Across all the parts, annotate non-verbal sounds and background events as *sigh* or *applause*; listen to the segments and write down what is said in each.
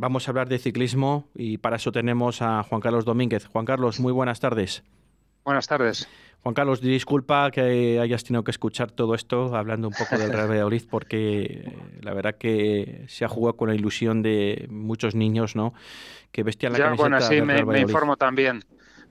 Vamos a hablar de ciclismo y para eso tenemos a Juan Carlos Domínguez. Juan Carlos, muy buenas tardes. Buenas tardes. Juan Carlos, disculpa que hayas tenido que escuchar todo esto hablando un poco del Real Valladolid *laughs* porque eh, la verdad que se ha jugado con la ilusión de muchos niños, ¿no? Que vestían la ya, camiseta bueno, sí, del me, Real me Valladolid. informo también.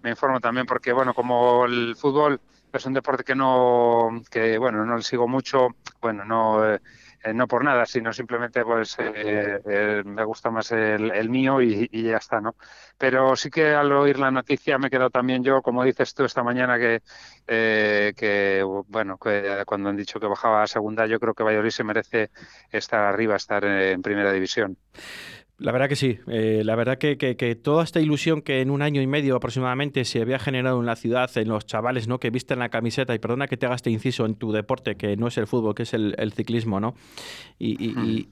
Me informo también porque, bueno, como el fútbol es un deporte que no, que bueno, no le sigo mucho, bueno, no, eh, eh, no por nada, sino simplemente pues eh, eh, me gusta más el, el mío y, ya está, ¿no? Pero sí que al oír la noticia me he quedado también yo, como dices tú esta mañana, que, eh, que bueno, que cuando han dicho que bajaba a segunda, yo creo que Valladolid se merece estar arriba, estar en primera división. La verdad que sí, eh, la verdad que, que, que, toda esta ilusión que en un año y medio aproximadamente se había generado en la ciudad, en los chavales ¿no? que visten la camiseta, y perdona que te haga este inciso en tu deporte, que no es el fútbol, que es el, el ciclismo, ¿no? Y, y, y,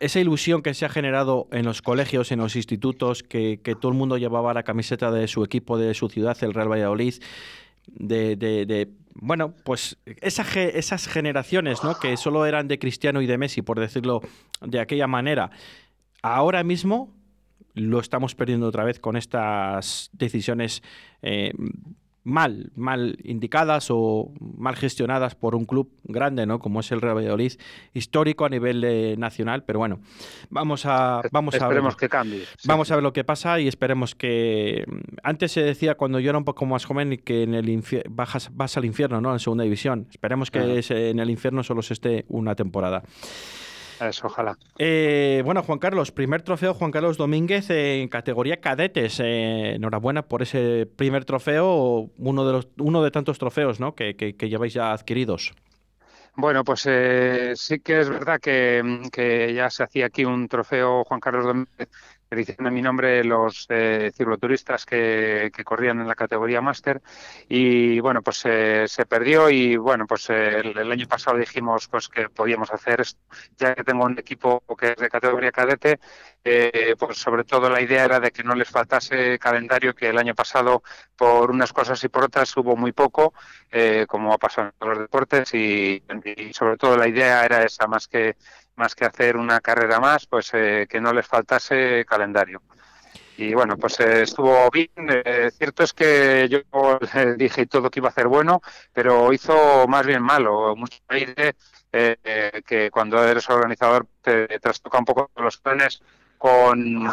esa ilusión que se ha generado en los colegios, en los institutos, que, que, todo el mundo llevaba la camiseta de su equipo, de su ciudad, el Real Valladolid, de, de, de bueno, pues esa, esas generaciones, ¿no? Que solo eran de Cristiano y de Messi, por decirlo de aquella manera ahora mismo lo estamos perdiendo otra vez con estas decisiones eh, mal, mal indicadas o mal gestionadas por un club grande, ¿no? Como es el Real Valladolid, histórico a nivel eh, nacional, pero bueno, vamos a vamos esperemos a ver, que cambie. Sí. Vamos a ver lo que pasa y esperemos que antes se decía cuando yo era un poco más joven que en el bajas vas al infierno, ¿no? En segunda división. Esperemos que uh -huh. en el infierno solo se esté una temporada. Eso, ojalá. Eh, bueno, Juan Carlos, primer trofeo Juan Carlos Domínguez en categoría cadetes. Eh, enhorabuena por ese primer trofeo, uno de los, uno de tantos trofeos ¿no? que, que, que lleváis ya adquiridos. Bueno, pues eh, sí que es verdad que, que, ya se hacía aquí un trofeo Juan Carlos Domínguez diciendo en mi nombre los eh, cicloturistas que, que, corrían en la categoría máster. Y bueno pues eh, se perdió y bueno pues eh, el, el, año pasado dijimos pues que podíamos hacer esto ya que tengo un equipo que es de categoría cadete eh, pues sobre todo la idea era de que no les faltase calendario que el año pasado por unas cosas y por otras hubo muy poco eh, como ha pasado en los deportes y, sobre todo la idea era esa más que más que hacer una carrera más, pues eh, que no les faltase calendario. Y bueno, pues eh, estuvo bien. Cierto es que yo dije todo que iba a hacer bueno, pero hizo más bien malo. Mucho aire que cuando eres organizador te trastoca un poco los planes con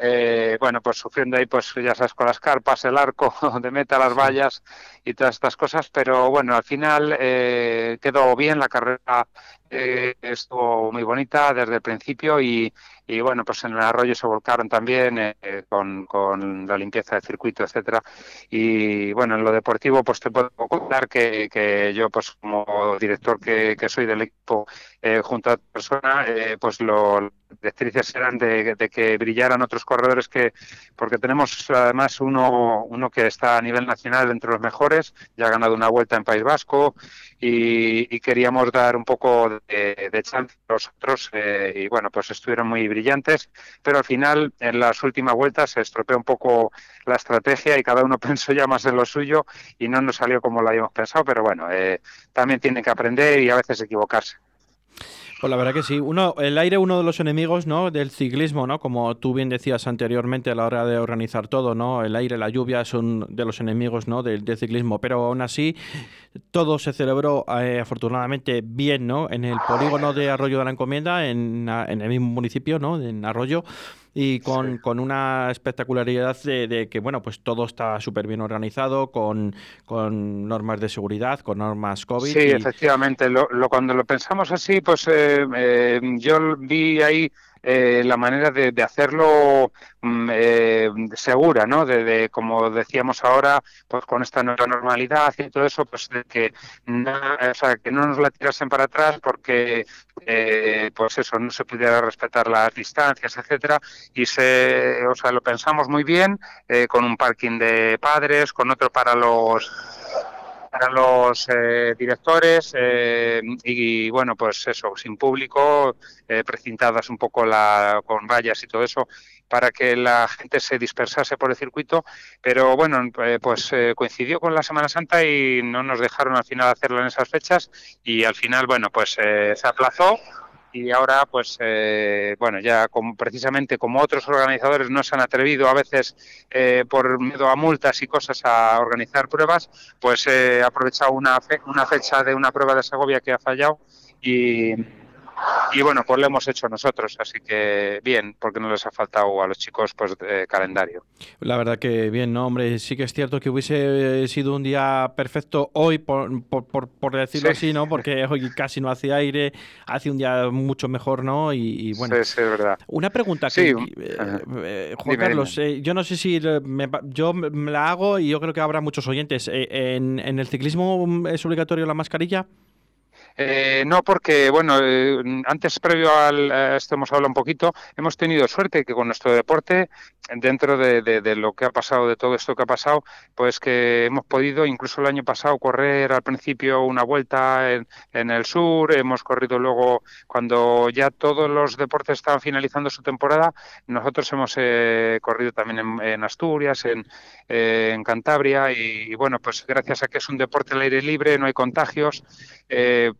eh, bueno pues sufriendo ahí pues ya sabes con las carpas el arco *laughs* de meta las vallas y todas estas cosas pero bueno al final eh, quedó bien la carrera eh, estuvo muy bonita desde el principio y, y, bueno pues en el arroyo se volcaron también eh, con, la limpieza del circuito etcétera. Y bueno en lo deportivo pues te puedo contar que, que yo pues como director que, que soy del equipo eh, junto a otra persona pues lo directrices eran de, de, que brillaran otros corredores que porque tenemos además uno uno que está a nivel nacional entre los mejores ya ha ganado una vuelta en País Vasco y, y queríamos dar un poco de, de chance a los otros eh, y bueno pues estuvieron muy brillantes pero al final en las últimas vueltas se estropeó un poco la estrategia y cada uno *laughs* pensó ya más en lo suyo y no nos salió como lo habíamos pensado pero bueno eh, también tienen que aprender y a veces equivocarse pues la verdad que sí. Uno, el aire uno de los enemigos, ¿no? Del ciclismo, ¿no? Como tú bien decías anteriormente a la hora de organizar todo, ¿no? El aire, la lluvia son de los enemigos, ¿no? Del, ciclismo. Pero aún así, todo se celebró eh, afortunadamente bien, ¿no? En el polígono de Arroyo de la Encomienda, en, en el mismo municipio, ¿no? En Arroyo y con, sí. con una espectacularidad de, de, que, bueno, pues todo está súper bien organizado, con, con, normas de seguridad, con normas COVID. Sí, y... efectivamente. Lo, lo, cuando lo pensamos así, pues eh, eh, yo vi ahí eh, la manera de, de hacerlo eh, segura, ¿no? De, como decíamos ahora, pues con esta nueva normalidad y todo eso, pues de que o sea, que no nos la tirasen para atrás porque, eh, pues eso, no se pudiera respetar las distancias, etcétera, y se, o sea, lo pensamos muy bien, eh, con un parking de padres, con otro para los para los eh, directores eh, y bueno pues eso sin público eh, precintadas un poco la con vallas y todo eso para que la gente se dispersase por el circuito. Pero bueno eh, pues eh, coincidió con la Semana Santa y no nos dejaron al final hacerlo en esas fechas. Y al final bueno pues eh, se aplazó y ahora pues eh, bueno ya como precisamente como otros organizadores no se han atrevido a veces eh, por miedo a multas y cosas a organizar pruebas pues he aprovechado una, una fecha de una prueba de Segovia que ha fallado y y bueno, pues lo hemos hecho nosotros, así que bien, porque no les ha faltado a los chicos pues calendario. La verdad que bien, no, hombre, sí que es cierto que hubiese sido un día perfecto hoy, por, por, por, decirlo así, ¿no? Porque *laughs* hoy casi no hace aire, hace un día mucho mejor, ¿no? Y, bueno. Sí, sí, es verdad. Una pregunta que, eh, eh, Juan Carlos, eh, yo no sé si me, yo me la hago y yo creo que habrá muchos oyentes. ¿En, en el ciclismo es obligatorio la mascarilla? Eh, no, porque, bueno, eh, antes previo a esto hemos hablado un poquito, hemos tenido suerte que con nuestro deporte, dentro de, lo que ha pasado, de todo esto que ha pasado, pues que hemos podido, incluso el año pasado, correr al principio una vuelta en, el sur, hemos corrido luego, cuando ya todos los deportes estaban finalizando su temporada, nosotros hemos eh, corrido también en, Asturias, en, en Cantabria, y, bueno, pues gracias a que es un deporte al aire libre, no hay contagios,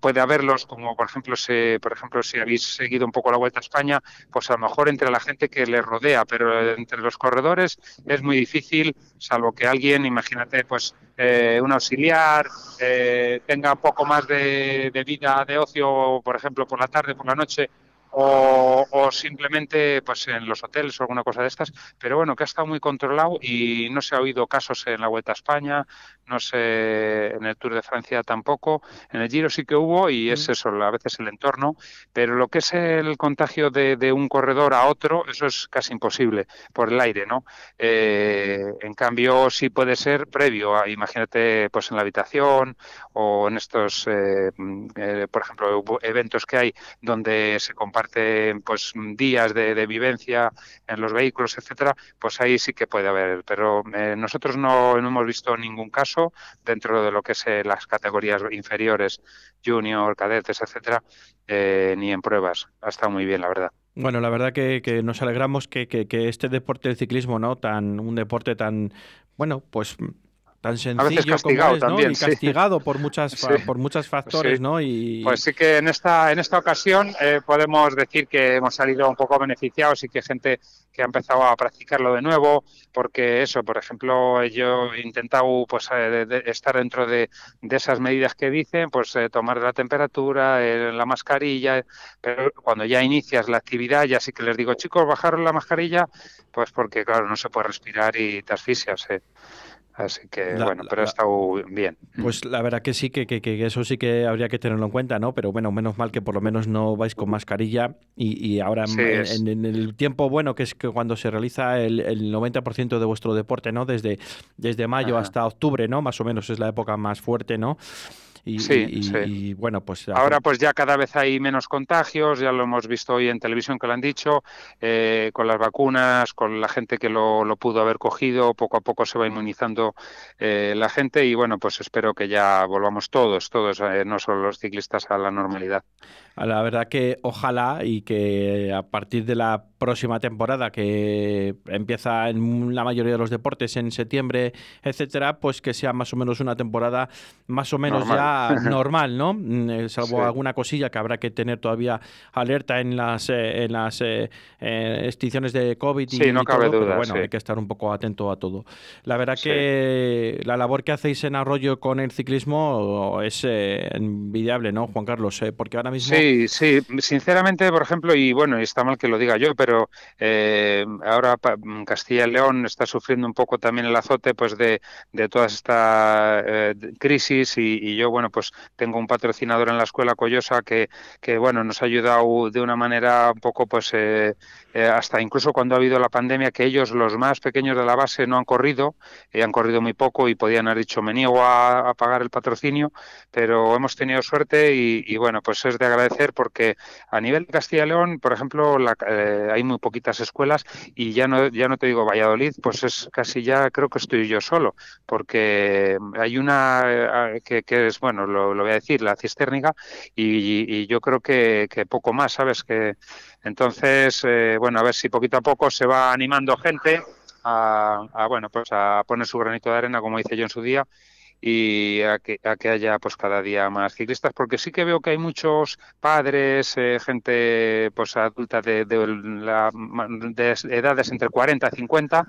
puede haberlos, como por ejemplo, si, por ejemplo, si habéis seguido un poco la Vuelta a España, pues a lo mejor entre la gente que le rodea, pero entre los corredores es muy difícil, salvo que alguien, imagínate, pues eh, un auxiliar, eh, tenga un poco más de, de vida de ocio, por ejemplo, por la tarde, por la noche, o, simplemente pues en los hoteles o alguna cosa de estas, pero bueno, que ha estado muy controlado y no se ha oído casos en la Vuelta a España, no sé, en el Tour de Francia tampoco, en el Giro sí que hubo y es eso, a veces el entorno, pero lo que es el contagio de, un corredor a otro, eso es casi imposible por el aire, ¿no? Eh, en cambio, sí puede ser previo, a, imagínate, pues en la habitación o en estos, eh, eh, por ejemplo, eventos que hay donde se comparte pues días de, vivencia en los vehículos, etcétera, pues ahí sí que puede haber. Pero eh, nosotros no, hemos visto ningún dentro de lo que es eh, las categorías inferiores, junior, cadetes, etcétera, eh, ni en pruebas. Ha estado muy bien, la verdad. Bueno, la verdad que, nos alegramos que, que, este deporte del ciclismo, ¿no? Tan, un deporte tan, bueno, pues tan sencillo como es, ¿no? y castigado por muchas *laughs* por muchos factores, ¿no? Y pues sí que en esta en esta ocasión eh, podemos decir que hemos salido un poco beneficiados y que gente que ha empezado a practicarlo de nuevo, porque eso, por ejemplo, yo he intentado pues eh, estar dentro de, esas medidas que dicen, pues eh, tomar la temperatura, la mascarilla, pero cuando ya inicias la actividad ya sí que les digo, chicos, bajaron la mascarilla, pues porque claro, no se puede respirar y te asfixias. Así que bueno, pero ha estado bien. Pues la verdad que sí, que, que, eso sí que habría que tenerlo en cuenta, ¿no? Pero bueno, menos mal que por lo menos no vais con mascarilla y, ahora en, el tiempo bueno, que es que cuando se realiza el, el 90% de vuestro deporte, ¿no? Desde, desde mayo hasta octubre, ¿no? Más o menos es la época más fuerte, ¿no? Y, sí, bueno, pues ahora pues ya cada vez hay menos contagios, ya lo hemos visto hoy en televisión que lo han dicho, eh, con las vacunas, con la gente que lo, lo, pudo haber cogido, poco a poco se va inmunizando eh, la gente y bueno, pues espero que ya volvamos todos, todos, eh, no solo los ciclistas, a la normalidad. La verdad que ojalá y que a partir de la próxima temporada que empieza en la mayoría de los deportes en septiembre, etcétera, pues que sea más o menos una temporada más o menos ya *laughs* normal, ¿no? Mm, eh, salvo alguna cosilla que habrá que tener todavía alerta en las eh, en las eh, extinciones de COVID y, sí, no cabe duda, pero bueno, hay que estar un poco atento a todo. La verdad que la labor que hacéis en Arroyo con el ciclismo es envidiable, ¿no, Juan Carlos? porque ahora mismo Sí, sí, sinceramente, por ejemplo, y bueno, está mal que lo diga yo, pero eh, ahora Castilla y León está sufriendo un poco también el azote pues de, de toda esta eh, crisis y, yo, bueno, pues tengo un patrocinador en la escuela Coyosa que, que bueno, nos ha ayudado de una manera un poco pues eh, eh, hasta incluso cuando ha habido la pandemia, que ellos, los más pequeños de la base, no han corrido, eh, han corrido muy poco y podían haber dicho, me niego a, pagar el patrocinio, pero hemos tenido suerte y, bueno, pues es de agradecer porque a nivel de Castilla y León, por ejemplo, eh, hay muy poquitas escuelas y ya no, ya no te digo Valladolid, pues es casi ya creo que estoy yo solo, porque hay una que, es, bueno, lo, voy a decir, la cistérnica, y, yo creo que, que poco más, ¿sabes? Que entonces, eh, bueno, a ver si poquito a poco se va animando gente a, bueno, pues a poner su granito de arena, como hice yo en su día, y a que, a que haya pues cada día más ciclistas, porque sí que veo que hay muchos padres, eh, gente pues adulta de, de, la, de, edades entre 40 y 50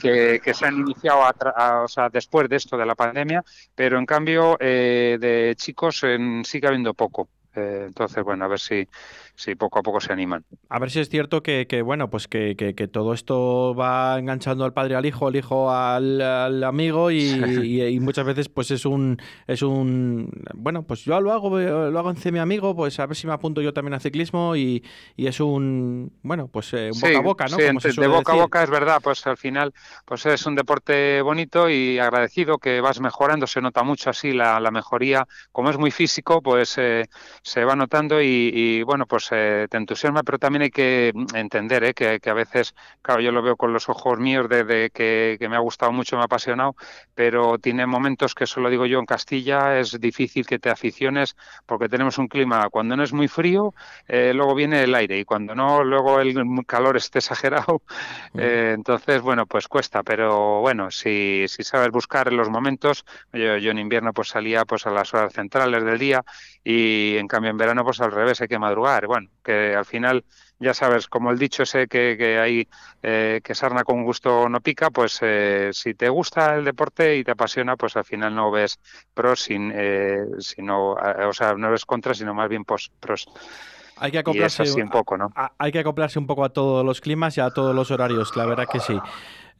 que, se han iniciado a, a, o sea, después de esto de la pandemia, pero en cambio eh, de chicos en, sigue habiendo poco. Eh, entonces, bueno, a ver si, si poco a poco se animan. A ver si es cierto que, que bueno, pues que, que, que, todo esto va enganchando al padre al hijo, al hijo al, al amigo y, y, y, muchas veces pues es un es un bueno, pues yo lo hago lo hago en mi amigo, pues a ver si me apunto yo también al ciclismo y, y es un bueno, pues eh, un sí, boca a boca, ¿no? Sí, Como de boca decir. a boca es verdad, pues al final pues es un deporte bonito y agradecido que vas mejorando, se nota mucho así la, la mejoría, como es muy físico, pues eh, se va notando y, y bueno, pues eh, te entusiasma, pero también hay que entender eh, que, que, a veces, claro, yo lo veo con los ojos míos de, de que, que, me ha gustado mucho, me ha apasionado, pero tiene momentos que, eso lo digo yo, en Castilla es difícil que te aficiones porque tenemos un clima, cuando no es muy frío, eh, luego viene el aire y cuando no, luego el calor esté exagerado, *laughs* mm. entonces, bueno, pues cuesta, pero bueno, si, si sabes buscar los momentos, yo, yo en invierno pues salía pues a las horas centrales del día y en cambio en verano pues al revés, hay que madrugar, bueno, que al final ya sabes, como el dicho ese que, que hay eh, que sarna con gusto no pica, pues eh, si te gusta el deporte y te apasiona, pues al final no ves pros, sin, eh, sino, o sea, no ves contras, sino más bien pos, pros. Hay que acoplarse un poco, ¿no? Hay que acoplarse un poco a todos los climas y a todos los horarios, la verdad que sí.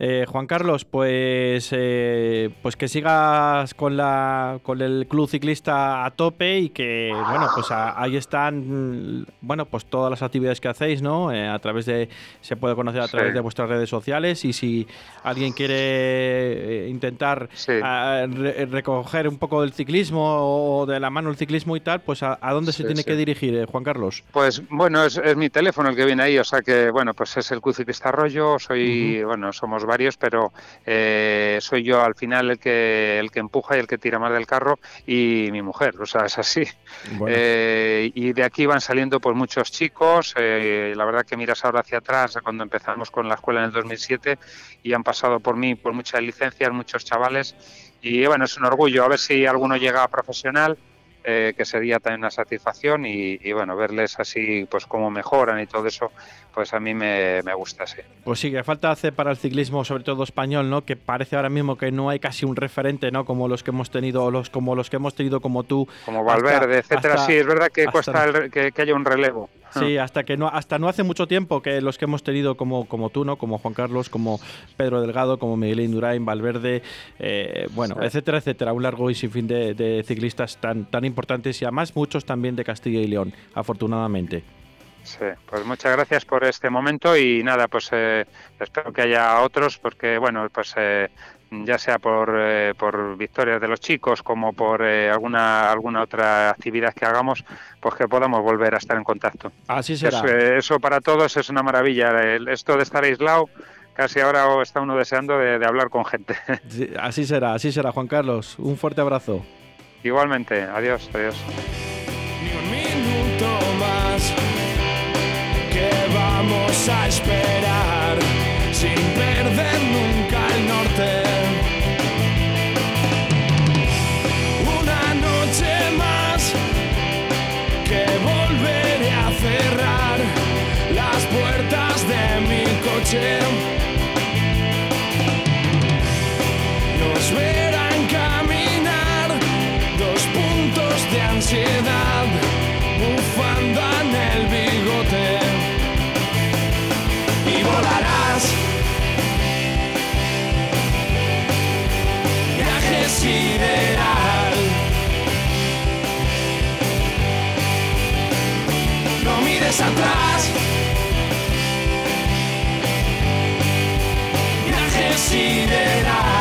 Eh, Juan Carlos, pues, eh, pues que sigas con, la, con el club ciclista a tope y que, bueno, pues a, ahí están, bueno, pues todas las actividades que hacéis, ¿no? Eh, a través de, se puede conocer a través sí. de vuestras redes sociales y si alguien quiere eh, intentar sí. a, re, recoger un poco del ciclismo o de la mano el ciclismo y tal, pues a, a dónde se sí, tiene que dirigir, eh, Juan Carlos. Pues bueno, es, es, mi teléfono el que viene ahí, o sea que, bueno, pues es el club ciclista Arroyo, soy, uh -huh. bueno, somos varios, pero eh, soy yo al final el que el que empuja y el que tira más del carro y mi mujer, o sea, es así. Bueno. Eh, y de aquí van saliendo pues muchos chicos, eh, la verdad que miras ahora hacia atrás, cuando empezamos con la escuela en el 2007 y han pasado por mí por muchas licencias, muchos chavales y bueno, es un orgullo, a ver si alguno llega a profesional. Eh, que sería también una satisfacción y, y, bueno, verles así, pues cómo mejoran y todo eso, pues a mí me, me, gusta, sí. Pues sí, que falta hace para el ciclismo, sobre todo español, ¿no? Que parece ahora mismo que no hay casi un referente, ¿no? Como los que hemos tenido, los como los que hemos tenido como tú. Como Valverde, hasta, etcétera, hasta, sí, es verdad que cuesta el, que, que haya un relevo. Sí, hasta que no, hasta no hace mucho tiempo que los que hemos tenido como, como tú, ¿no? Como Juan Carlos, como Pedro Delgado, como Miguel Indurain, Valverde, eh, bueno, sí. etcétera, etcétera, un largo y sinfín de, de ciclistas tan, tan importantes y además muchos también de Castilla y León, afortunadamente. Sí, pues muchas gracias por este momento y nada, pues eh, espero que haya otros porque, bueno, pues eh, ya sea por, eh, por victorias de los chicos como por eh, alguna alguna otra actividad que hagamos, pues que podamos volver a estar en contacto. Así será. Eso, eh, eso para todos es una maravilla. Esto de estar aislado, casi ahora está uno deseando de, de hablar con gente. *laughs* Sí, así será, así será, Juan Carlos. Un fuerte abrazo. Igualmente, adiós, adiós. Coche. Nos verán caminar dos puntos de ansiedad, bufanda en el bigote. Y volarás. Viaje sideral. No mires atrás. Viaje